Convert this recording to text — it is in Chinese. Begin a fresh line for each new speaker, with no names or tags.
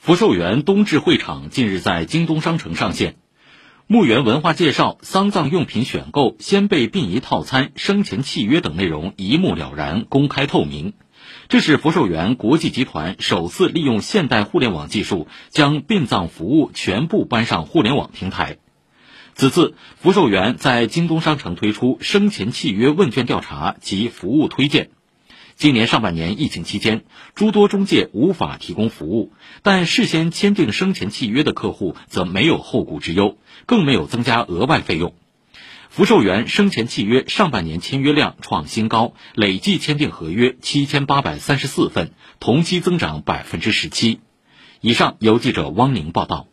福寿园冬至会场近日在京东商城上线，墓园文化介绍、丧葬用品选购、先辈殡仪套餐、生前契约等内容一目了然、公开透明。这是福寿园国际集团首次利用现代互联网技术，将殡葬服务全部搬上互联网平台。此次福寿园在京东商城推出生前契约问卷调查及服务推荐。今年上半年疫情期间，诸多中介无法提供服务，但事先签订生前契约的客户则没有后顾之忧，更没有增加额外费用。福寿园生前契约上半年签约量创新高，累计签订合约七千八百三十四份，同期增长百分之十七。以上由记者汪宁报道。